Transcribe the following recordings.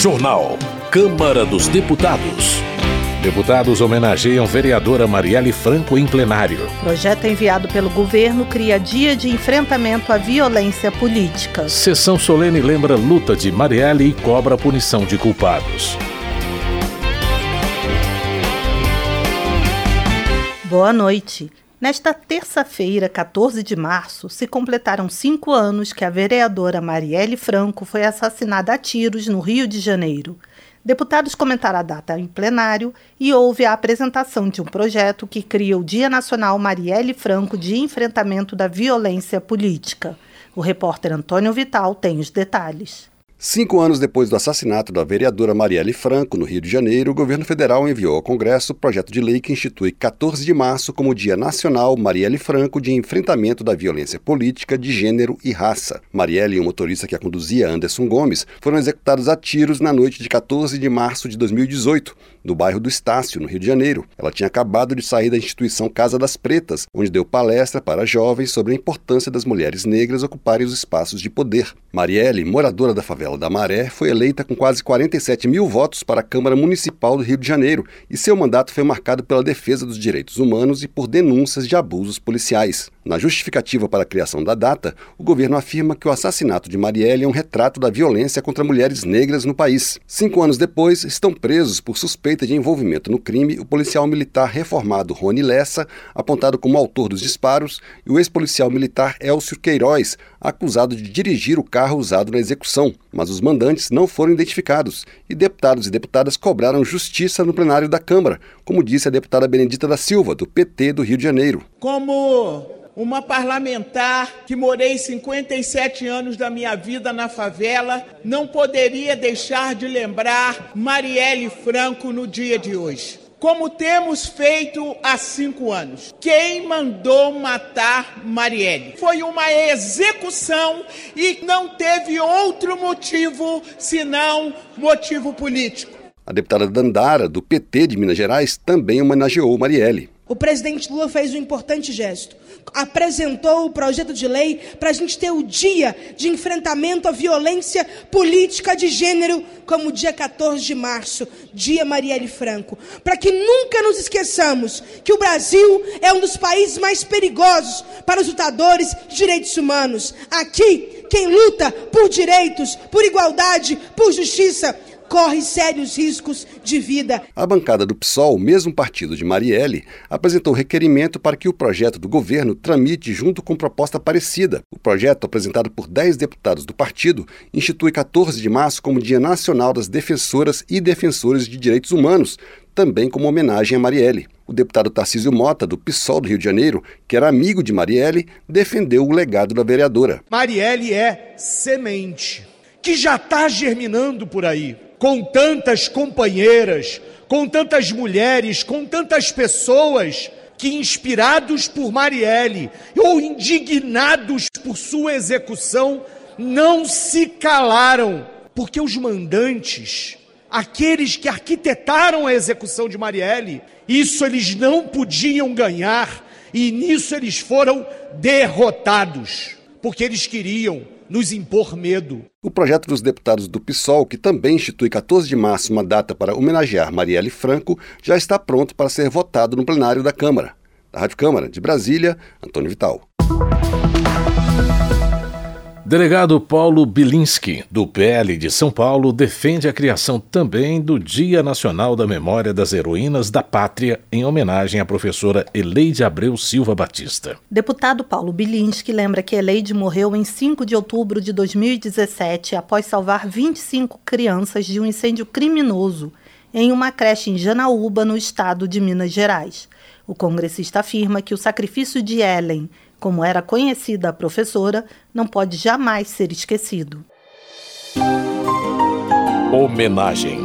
Jornal. Câmara dos Deputados. Deputados homenageiam vereadora Marielle Franco em plenário. Projeto enviado pelo governo cria dia de enfrentamento à violência política. Sessão solene lembra luta de Marielle e cobra punição de culpados. Boa noite. Nesta terça-feira, 14 de março, se completaram cinco anos que a vereadora Marielle Franco foi assassinada a tiros no Rio de Janeiro. Deputados comentaram a data em plenário e houve a apresentação de um projeto que cria o Dia Nacional Marielle Franco de Enfrentamento da Violência Política. O repórter Antônio Vital tem os detalhes. Cinco anos depois do assassinato da vereadora Marielle Franco, no Rio de Janeiro, o governo federal enviou ao Congresso o projeto de lei que institui 14 de março como Dia Nacional Marielle Franco de Enfrentamento da Violência Política de Gênero e Raça. Marielle e o motorista que a conduzia, Anderson Gomes, foram executados a tiros na noite de 14 de março de 2018, no bairro do Estácio, no Rio de Janeiro. Ela tinha acabado de sair da instituição Casa das Pretas, onde deu palestra para jovens sobre a importância das mulheres negras ocuparem os espaços de poder. Marielle, moradora da favela da Maré, foi eleita com quase 47 mil votos para a Câmara Municipal do Rio de Janeiro e seu mandato foi marcado pela defesa dos direitos humanos e por denúncias de abusos policiais. Na justificativa para a criação da data, o governo afirma que o assassinato de Marielle é um retrato da violência contra mulheres negras no país. Cinco anos depois, estão presos por suspeita de envolvimento no crime o policial militar reformado Rony Lessa, apontado como autor dos disparos, e o ex-policial militar Elcio Queiroz, acusado de dirigir o carro usado na execução. Mas os mandantes não foram identificados e deputados e deputadas cobraram justiça no plenário da Câmara, como disse a deputada Benedita da Silva, do PT do Rio de Janeiro. Como uma parlamentar que morei 57 anos da minha vida na favela, não poderia deixar de lembrar Marielle Franco no dia de hoje. Como temos feito há cinco anos. Quem mandou matar Marielle? Foi uma execução e não teve outro motivo senão motivo político. A deputada Dandara, do PT de Minas Gerais, também homenageou Marielle. O presidente Lula fez um importante gesto. Apresentou o projeto de lei para a gente ter o dia de enfrentamento à violência política de gênero, como o dia 14 de março, dia Marielle Franco. Para que nunca nos esqueçamos que o Brasil é um dos países mais perigosos para os lutadores de direitos humanos. Aqui, quem luta por direitos, por igualdade, por justiça, corre sérios riscos de vida. A bancada do PSOL, mesmo partido de Marielle, apresentou requerimento para que o projeto do governo tramite junto com proposta parecida. O projeto, apresentado por 10 deputados do partido, institui 14 de março como Dia Nacional das Defensoras e Defensores de Direitos Humanos, também como homenagem a Marielle. O deputado Tarcísio Mota, do PSOL do Rio de Janeiro, que era amigo de Marielle, defendeu o legado da vereadora. Marielle é semente que já está germinando por aí com tantas companheiras, com tantas mulheres, com tantas pessoas que, inspirados por Marielle ou indignados por sua execução, não se calaram, porque os mandantes, aqueles que arquitetaram a execução de Marielle, isso eles não podiam ganhar e nisso eles foram derrotados, porque eles queriam nos impor medo. O projeto dos deputados do PSOL, que também institui 14 de março uma data para homenagear Marielle Franco, já está pronto para ser votado no plenário da Câmara. Da Rádio Câmara, de Brasília, Antônio Vital. Delegado Paulo Bilinski, do PL de São Paulo, defende a criação também do Dia Nacional da Memória das Heroínas da Pátria, em homenagem à professora Eleide Abreu Silva Batista. Deputado Paulo Bilinski lembra que Eleide morreu em 5 de outubro de 2017 após salvar 25 crianças de um incêndio criminoso em uma creche em Janaúba, no estado de Minas Gerais. O congressista afirma que o sacrifício de Ellen como era conhecida a professora, não pode jamais ser esquecido. Homenagem.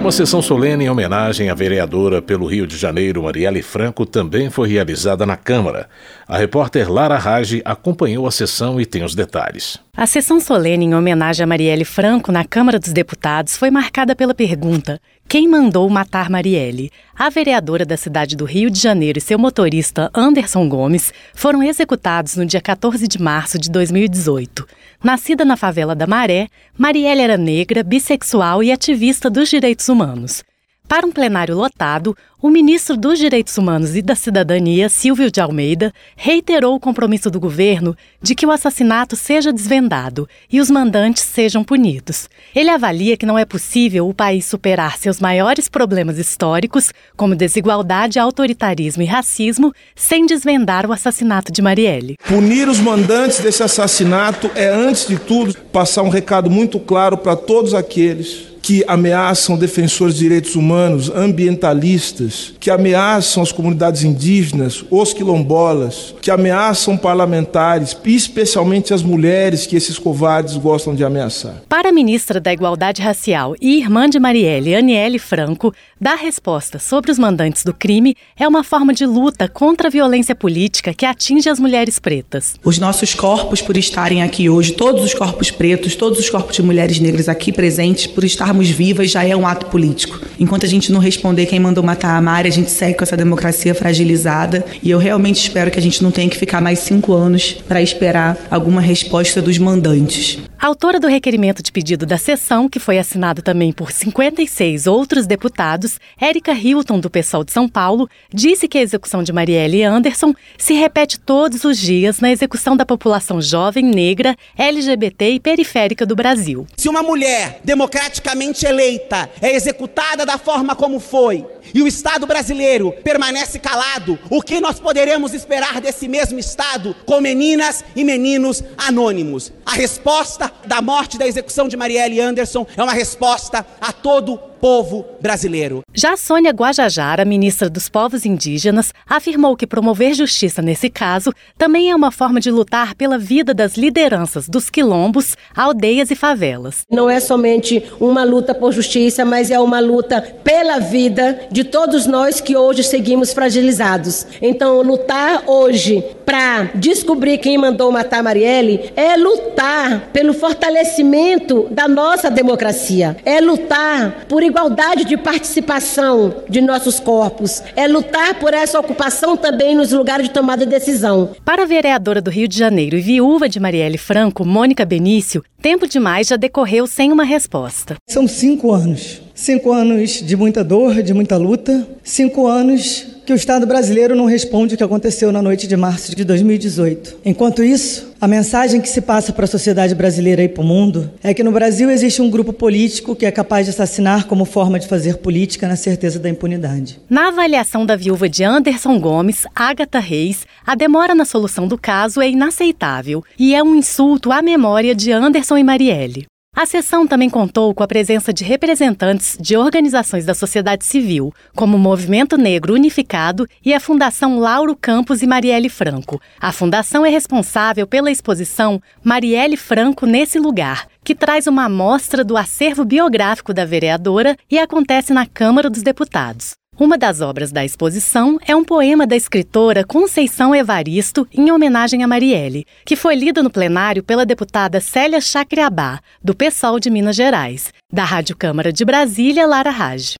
Uma sessão solene em homenagem à vereadora pelo Rio de Janeiro, Marielle Franco, também foi realizada na Câmara. A repórter Lara Rage acompanhou a sessão e tem os detalhes. A sessão solene em homenagem a Marielle Franco na Câmara dos Deputados foi marcada pela pergunta: Quem mandou matar Marielle? A vereadora da cidade do Rio de Janeiro e seu motorista Anderson Gomes foram executados no dia 14 de março de 2018. Nascida na favela da Maré, Marielle era negra, bissexual e ativista dos direitos humanos. Para um plenário lotado, o ministro dos Direitos Humanos e da Cidadania, Silvio de Almeida, reiterou o compromisso do governo de que o assassinato seja desvendado e os mandantes sejam punidos. Ele avalia que não é possível o país superar seus maiores problemas históricos, como desigualdade, autoritarismo e racismo, sem desvendar o assassinato de Marielle. Punir os mandantes desse assassinato é, antes de tudo, passar um recado muito claro para todos aqueles que ameaçam defensores de direitos humanos, ambientalistas, que ameaçam as comunidades indígenas, os quilombolas, que ameaçam parlamentares, especialmente as mulheres que esses covardes gostam de ameaçar. Para a ministra da Igualdade Racial e irmã de Marielle, Aniele Franco, dar resposta sobre os mandantes do crime é uma forma de luta contra a violência política que atinge as mulheres pretas. Os nossos corpos, por estarem aqui hoje, todos os corpos pretos, todos os corpos de mulheres negras aqui presentes, por estarmos vivas, já é um ato político. Enquanto a gente não responder quem mandou matar a Mari, a gente segue com essa democracia fragilizada. E eu realmente espero que a gente não tenha que ficar mais cinco anos para esperar alguma resposta dos mandantes. Autora do requerimento de pedido da sessão, que foi assinado também por 56 outros deputados, Érica Hilton, do PSOL de São Paulo, disse que a execução de Marielle Anderson se repete todos os dias na execução da população jovem, negra, LGBT e periférica do Brasil. Se uma mulher democraticamente eleita é executada da forma como foi, e o Estado brasileiro permanece calado, o que nós poderemos esperar desse mesmo Estado com meninas e meninos anônimos? A resposta da morte da execução de Marielle Anderson é uma resposta a todo povo brasileiro. Já Sônia Guajajara, ministra dos Povos Indígenas, afirmou que promover justiça nesse caso também é uma forma de lutar pela vida das lideranças dos quilombos, aldeias e favelas. Não é somente uma luta por justiça, mas é uma luta pela vida de todos nós que hoje seguimos fragilizados. Então, lutar hoje para descobrir quem mandou matar Marielle é lutar pelo fortalecimento da nossa democracia, é lutar por igualdade de participação de nossos corpos, é lutar por essa ocupação também nos lugares de tomada de decisão. Para a vereadora do Rio de Janeiro e viúva de Marielle Franco, Mônica Benício, tempo demais já decorreu sem uma resposta. São cinco anos. Cinco anos de muita dor, de muita luta. Cinco anos que o Estado brasileiro não responde o que aconteceu na noite de março de 2018. Enquanto isso, a mensagem que se passa para a sociedade brasileira e para o mundo é que no Brasil existe um grupo político que é capaz de assassinar como forma de fazer política na certeza da impunidade. Na avaliação da viúva de Anderson Gomes, Agatha Reis, a demora na solução do caso é inaceitável e é um insulto à memória de Anderson e Marielle. A sessão também contou com a presença de representantes de organizações da sociedade civil, como o Movimento Negro Unificado e a Fundação Lauro Campos e Marielle Franco. A fundação é responsável pela exposição Marielle Franco nesse lugar, que traz uma amostra do acervo biográfico da vereadora e acontece na Câmara dos Deputados. Uma das obras da exposição é um poema da escritora Conceição Evaristo em homenagem a Marielle, que foi lido no plenário pela deputada Célia Chacriabá, do PSOL de Minas Gerais. Da Rádio Câmara de Brasília, Lara Raj.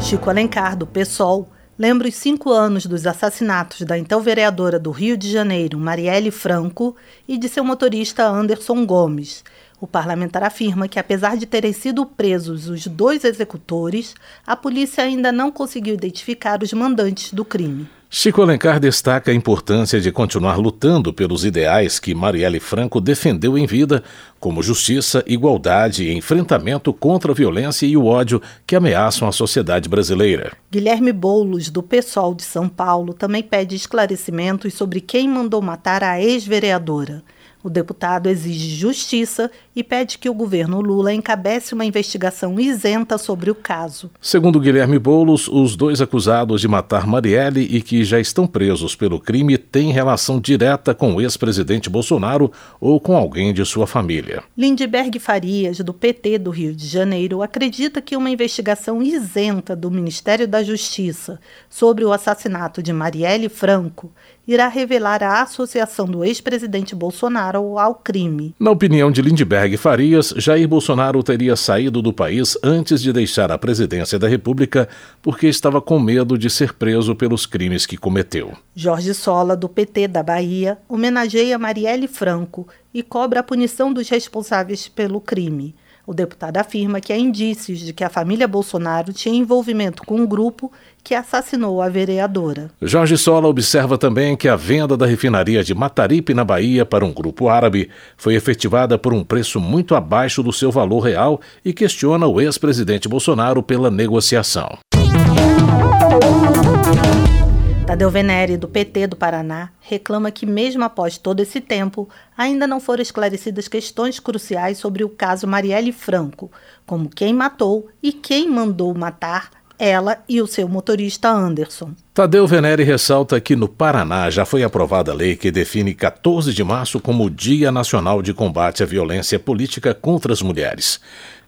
Chico Alencar, do PSOL, lembra os cinco anos dos assassinatos da então vereadora do Rio de Janeiro, Marielle Franco, e de seu motorista Anderson Gomes o parlamentar afirma que, apesar de terem sido presos os dois executores, a polícia ainda não conseguiu identificar os mandantes do crime. Chico Alencar destaca a importância de continuar lutando pelos ideais que Marielle Franco defendeu em vida, como justiça, igualdade e enfrentamento contra a violência e o ódio que ameaçam a sociedade brasileira. Guilherme Boulos, do PSOL de São Paulo, também pede esclarecimentos sobre quem mandou matar a ex-vereadora. O deputado exige justiça e pede que o governo Lula encabece uma investigação isenta sobre o caso. Segundo Guilherme Boulos, os dois acusados de matar Marielle e que já estão presos pelo crime têm relação direta com o ex-presidente Bolsonaro ou com alguém de sua família. Lindbergh Farias, do PT do Rio de Janeiro, acredita que uma investigação isenta do Ministério da Justiça sobre o assassinato de Marielle Franco irá revelar a associação do ex-presidente Bolsonaro ao crime. Na opinião de Lindbergh Farias, Jair Bolsonaro teria saído do país antes de deixar a presidência da República porque estava com medo de ser preso pelos crimes que cometeu. Jorge Sola, do PT da Bahia, homenageia Marielle Franco e cobra a punição dos responsáveis pelo crime. O deputado afirma que há indícios de que a família Bolsonaro tinha envolvimento com um grupo que assassinou a vereadora. Jorge Sola observa também que a venda da refinaria de Mataripe, na Bahia, para um grupo árabe foi efetivada por um preço muito abaixo do seu valor real e questiona o ex-presidente Bolsonaro pela negociação. Tadeu Venere, do PT do Paraná, reclama que, mesmo após todo esse tempo, ainda não foram esclarecidas questões cruciais sobre o caso Marielle Franco, como quem matou e quem mandou matar ela e o seu motorista Anderson. Tadeu Venere ressalta que no Paraná já foi aprovada a lei que define 14 de março como o Dia Nacional de Combate à Violência Política contra as Mulheres.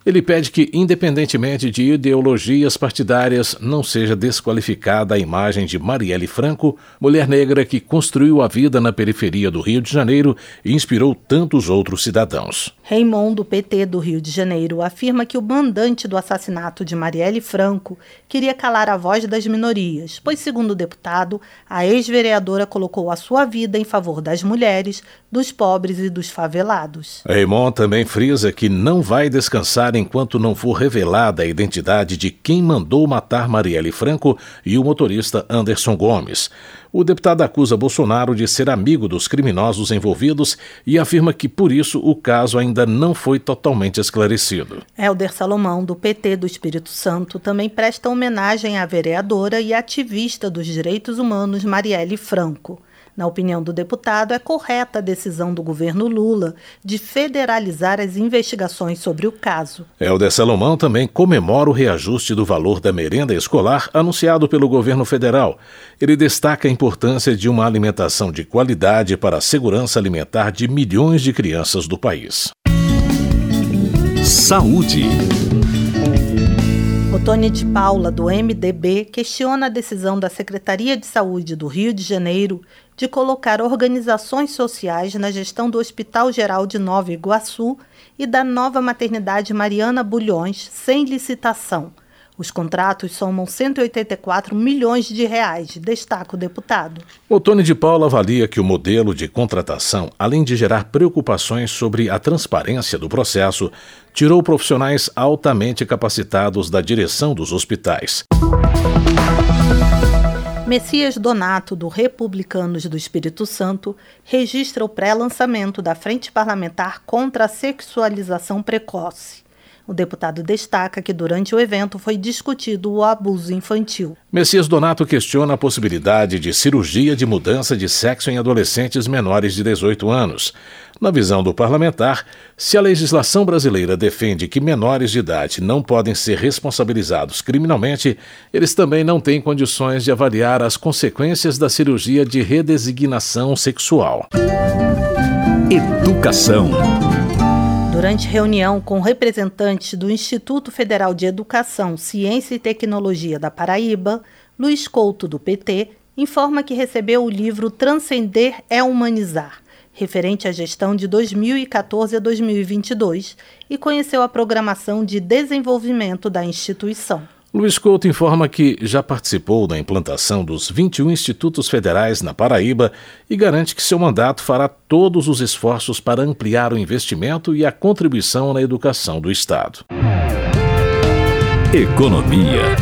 Ele pede que, independentemente de ideologias partidárias, não seja desqualificada a imagem de Marielle Franco, mulher negra que construiu a vida na periferia do Rio de Janeiro e inspirou tantos outros cidadãos. Raymond, do PT do Rio de Janeiro, afirma que o mandante do assassinato de Marielle Franco queria calar a voz das minorias, pois, segundo o deputado, a ex-vereadora colocou a sua vida em favor das mulheres, dos pobres e dos favelados. Raymond também frisa que não vai descansar enquanto não for revelada a identidade de quem mandou matar Marielle Franco e o motorista Anderson Gomes. O deputado acusa Bolsonaro de ser amigo dos criminosos envolvidos e afirma que, por isso, o caso ainda não foi totalmente esclarecido. Helder Salomão, do PT do Espírito Santo, também presta homenagem à vereadora e ativista dos direitos humanos Marielle Franco. Na opinião do deputado, é correta a decisão do governo Lula de federalizar as investigações sobre o caso. Helder Salomão também comemora o reajuste do valor da merenda escolar anunciado pelo governo federal. Ele destaca a importância de uma alimentação de qualidade para a segurança alimentar de milhões de crianças do país. Saúde. Otone de Paula, do MDB, questiona a decisão da Secretaria de Saúde do Rio de Janeiro de colocar organizações sociais na gestão do Hospital Geral de Nova Iguaçu e da nova maternidade Mariana Bulhões, sem licitação. Os contratos somam 184 milhões de reais, destaca o deputado. O Tony de Paula avalia que o modelo de contratação, além de gerar preocupações sobre a transparência do processo, tirou profissionais altamente capacitados da direção dos hospitais. Messias Donato, do Republicanos do Espírito Santo, registra o pré-lançamento da Frente Parlamentar contra a Sexualização Precoce. O deputado destaca que durante o evento foi discutido o abuso infantil. Messias Donato questiona a possibilidade de cirurgia de mudança de sexo em adolescentes menores de 18 anos. Na visão do parlamentar, se a legislação brasileira defende que menores de idade não podem ser responsabilizados criminalmente, eles também não têm condições de avaliar as consequências da cirurgia de redesignação sexual. Educação. Durante reunião com representantes do Instituto Federal de Educação, Ciência e Tecnologia da Paraíba, Luiz Couto, do PT, informa que recebeu o livro Transcender é Humanizar, referente à gestão de 2014 a 2022, e conheceu a programação de desenvolvimento da instituição. Luiz Couto informa que já participou da implantação dos 21 institutos federais na Paraíba e garante que seu mandato fará todos os esforços para ampliar o investimento e a contribuição na educação do Estado. Economia.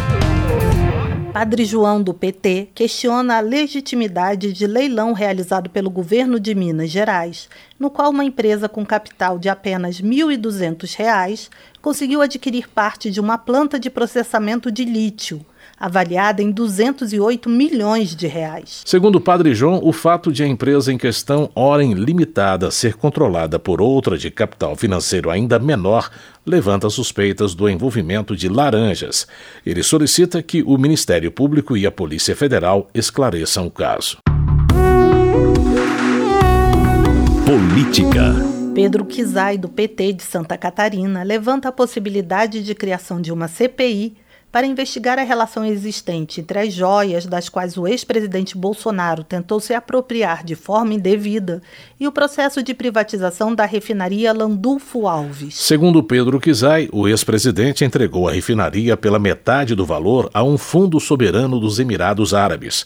Padre João do PT questiona a legitimidade de leilão realizado pelo governo de Minas Gerais, no qual uma empresa com capital de apenas R$ 1.200 conseguiu adquirir parte de uma planta de processamento de lítio avaliada em 208 milhões de reais. Segundo o padre João, o fato de a empresa em questão, Orem Limitada, ser controlada por outra de capital financeiro ainda menor, levanta suspeitas do envolvimento de laranjas. Ele solicita que o Ministério Público e a Polícia Federal esclareçam o caso. Política. Pedro Kizai, do PT de Santa Catarina, levanta a possibilidade de criação de uma CPI para investigar a relação existente entre as joias das quais o ex-presidente Bolsonaro tentou se apropriar de forma indevida e o processo de privatização da refinaria Landulfo Alves. Segundo Pedro Kizai, o ex-presidente entregou a refinaria pela metade do valor a um fundo soberano dos Emirados Árabes.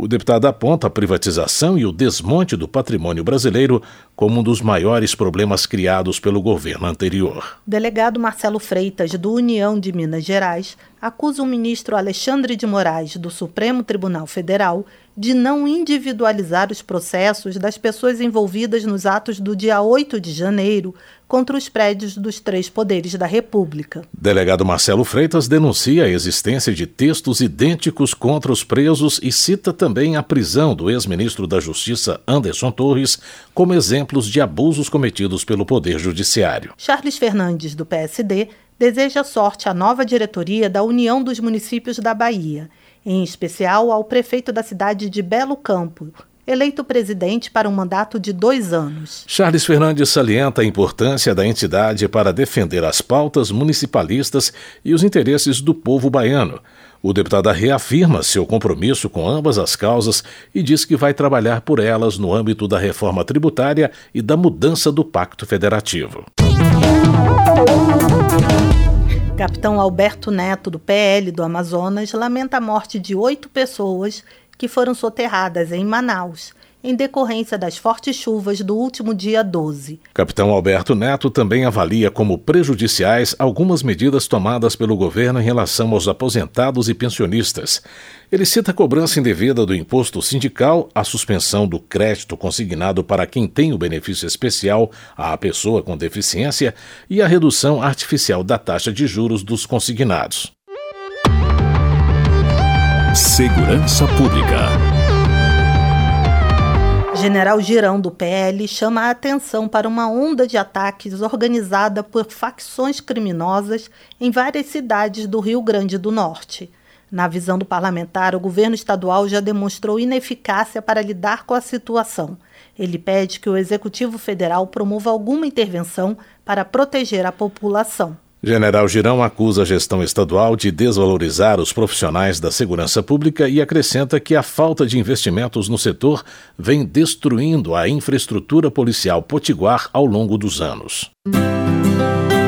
O deputado aponta a privatização e o desmonte do patrimônio brasileiro como um dos maiores problemas criados pelo governo anterior. Delegado Marcelo Freitas, do União de Minas Gerais, acusa o ministro Alexandre de Moraes, do Supremo Tribunal Federal, de não individualizar os processos das pessoas envolvidas nos atos do dia 8 de janeiro contra os prédios dos três poderes da República. Delegado Marcelo Freitas denuncia a existência de textos idênticos contra os presos e cita também a prisão do ex-ministro da Justiça Anderson Torres como exemplos de abusos cometidos pelo Poder Judiciário. Charles Fernandes, do PSD, deseja sorte à nova diretoria da União dos Municípios da Bahia em especial ao prefeito da cidade de Belo Campo, eleito presidente para um mandato de dois anos. Charles Fernandes salienta a importância da entidade para defender as pautas municipalistas e os interesses do povo baiano. O deputado reafirma seu compromisso com ambas as causas e diz que vai trabalhar por elas no âmbito da reforma tributária e da mudança do Pacto Federativo. Capitão Alberto Neto, do PL do Amazonas, lamenta a morte de oito pessoas que foram soterradas em Manaus, em decorrência das fortes chuvas do último dia 12. Capitão Alberto Neto também avalia como prejudiciais algumas medidas tomadas pelo governo em relação aos aposentados e pensionistas. Ele cita a cobrança indevida do imposto sindical, a suspensão do crédito consignado para quem tem o benefício especial à pessoa com deficiência e a redução artificial da taxa de juros dos consignados. Segurança Pública. General Girão, do PL, chama a atenção para uma onda de ataques organizada por facções criminosas em várias cidades do Rio Grande do Norte. Na visão do parlamentar, o governo estadual já demonstrou ineficácia para lidar com a situação. Ele pede que o Executivo Federal promova alguma intervenção para proteger a população. General Girão acusa a gestão estadual de desvalorizar os profissionais da segurança pública e acrescenta que a falta de investimentos no setor vem destruindo a infraestrutura policial potiguar ao longo dos anos.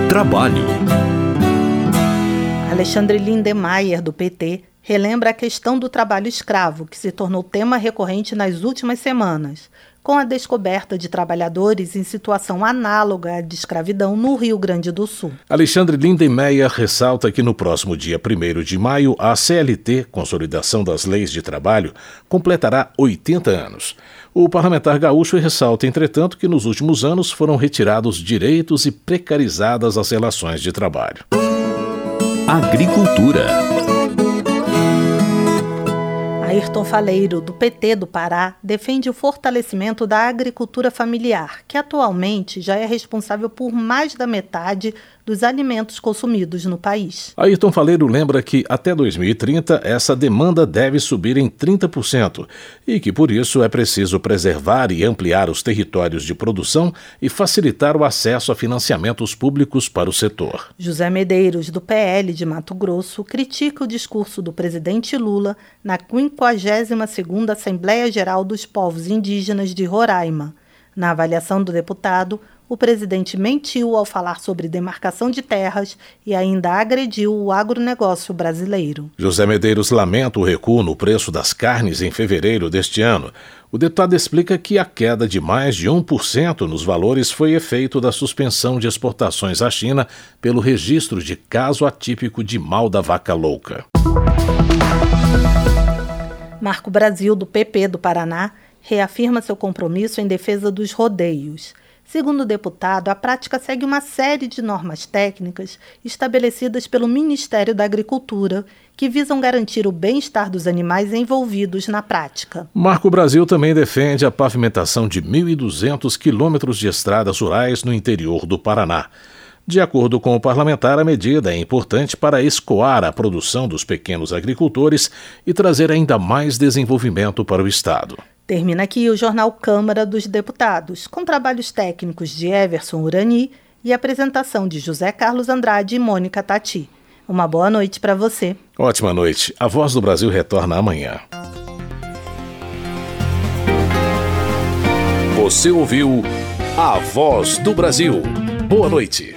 Trabalho. Alexandre Lindemeyer, do PT, relembra a questão do trabalho escravo, que se tornou tema recorrente nas últimas semanas, com a descoberta de trabalhadores em situação análoga à de escravidão no Rio Grande do Sul. Alexandre Lindemeyer ressalta que no próximo dia 1 de maio, a CLT, Consolidação das Leis de Trabalho, completará 80 anos. O parlamentar gaúcho ressalta, entretanto, que nos últimos anos foram retirados direitos e precarizadas as relações de trabalho. Agricultura. Ayrton Faleiro, do PT do Pará, defende o fortalecimento da agricultura familiar, que atualmente já é responsável por mais da metade dos alimentos consumidos no país. Ayrton Faleiro lembra que até 2030 essa demanda deve subir em 30% e que por isso é preciso preservar e ampliar os territórios de produção e facilitar o acesso a financiamentos públicos para o setor. José Medeiros, do PL de Mato Grosso, critica o discurso do presidente Lula na 52ª Assembleia Geral dos Povos Indígenas de Roraima. Na avaliação do deputado, o presidente mentiu ao falar sobre demarcação de terras e ainda agrediu o agronegócio brasileiro. José Medeiros lamenta o recuo no preço das carnes em fevereiro deste ano. O deputado explica que a queda de mais de 1% nos valores foi efeito da suspensão de exportações à China pelo registro de caso atípico de mal da vaca louca. Marco Brasil, do PP do Paraná, reafirma seu compromisso em defesa dos rodeios. Segundo o deputado, a prática segue uma série de normas técnicas estabelecidas pelo Ministério da Agricultura que visam garantir o bem-estar dos animais envolvidos na prática. Marco Brasil também defende a pavimentação de 1.200 quilômetros de estradas rurais no interior do Paraná. De acordo com o parlamentar, a medida é importante para escoar a produção dos pequenos agricultores e trazer ainda mais desenvolvimento para o Estado. Termina aqui o jornal Câmara dos Deputados, com trabalhos técnicos de Everson Urani e apresentação de José Carlos Andrade e Mônica Tati. Uma boa noite para você. Ótima noite. A Voz do Brasil retorna amanhã. Você ouviu A Voz do Brasil. Boa noite.